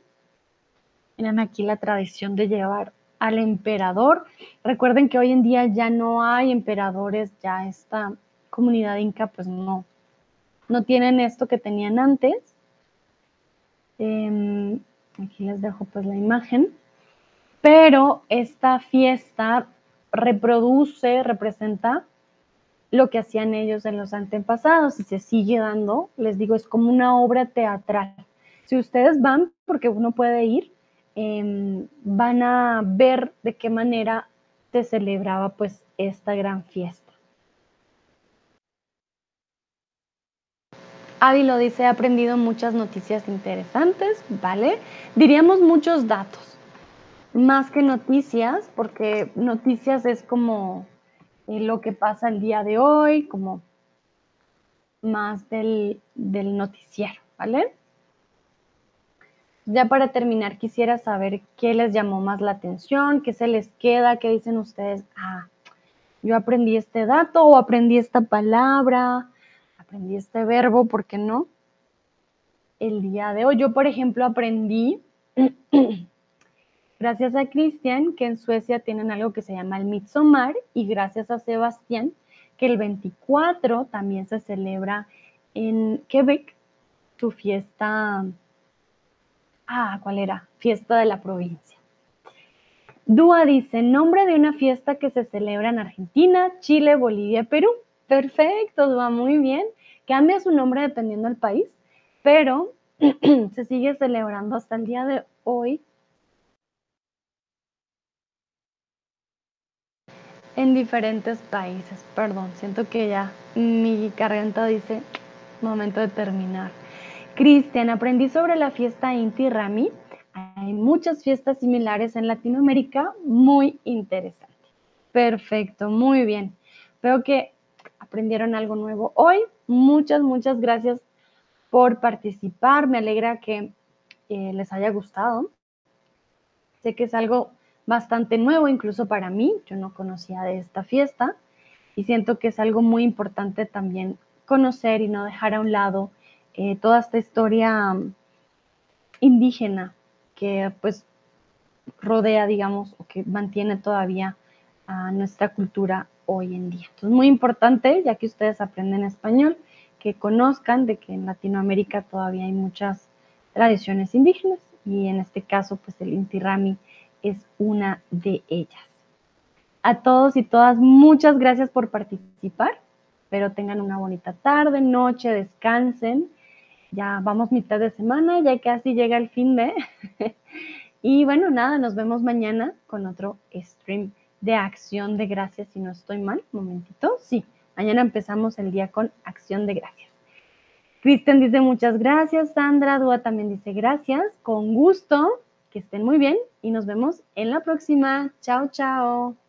Miren aquí la tradición de llevar al emperador. Recuerden que hoy en día ya no hay emperadores, ya esta comunidad inca pues no, no tienen esto que tenían antes. Em, aquí les dejo pues la imagen. Pero esta fiesta reproduce, representa lo que hacían ellos en los antepasados y se sigue dando, les digo, es como una obra teatral. Si ustedes van, porque uno puede ir, em, van a ver de qué manera se celebraba pues esta gran fiesta. Avi lo dice, he aprendido muchas noticias interesantes, ¿vale? Diríamos muchos datos, más que noticias, porque noticias es como eh, lo que pasa el día de hoy, como más del, del noticiero, ¿vale? Ya para terminar, quisiera saber qué les llamó más la atención, qué se les queda, qué dicen ustedes, ah, yo aprendí este dato o aprendí esta palabra, aprendí este verbo, ¿por qué no? El día de hoy, yo por ejemplo aprendí, gracias a Cristian, que en Suecia tienen algo que se llama el Midsommar y gracias a Sebastián, que el 24 también se celebra en Quebec, su fiesta Ah, ¿cuál era? Fiesta de la provincia. Dúa dice, nombre de una fiesta que se celebra en Argentina, Chile, Bolivia, Perú. Perfecto, Dúa, muy bien. Cambia su nombre dependiendo del país, pero se sigue celebrando hasta el día de hoy en diferentes países. Perdón, siento que ya mi garganta dice momento de terminar. Cristian, aprendí sobre la fiesta Inti Rami. Hay muchas fiestas similares en Latinoamérica, muy interesante. Perfecto, muy bien. Veo que aprendieron algo nuevo hoy. Muchas, muchas gracias por participar. Me alegra que eh, les haya gustado. Sé que es algo bastante nuevo, incluso para mí. Yo no conocía de esta fiesta y siento que es algo muy importante también conocer y no dejar a un lado eh, toda esta historia indígena que pues rodea, digamos, o que mantiene todavía a nuestra cultura hoy en día. Entonces, muy importante, ya que ustedes aprenden español, que conozcan de que en Latinoamérica todavía hay muchas tradiciones indígenas y en este caso, pues el Inti Rami es una de ellas. A todos y todas, muchas gracias por participar. Espero tengan una bonita tarde, noche, descansen ya vamos mitad de semana, ya casi llega el fin de. y bueno, nada, nos vemos mañana con otro stream de acción de gracias, si no estoy mal. momentito. Sí, mañana empezamos el día con acción de gracias. Kristen dice muchas gracias, Sandra Dúa también dice gracias, con gusto, que estén muy bien y nos vemos en la próxima. Chao, chao.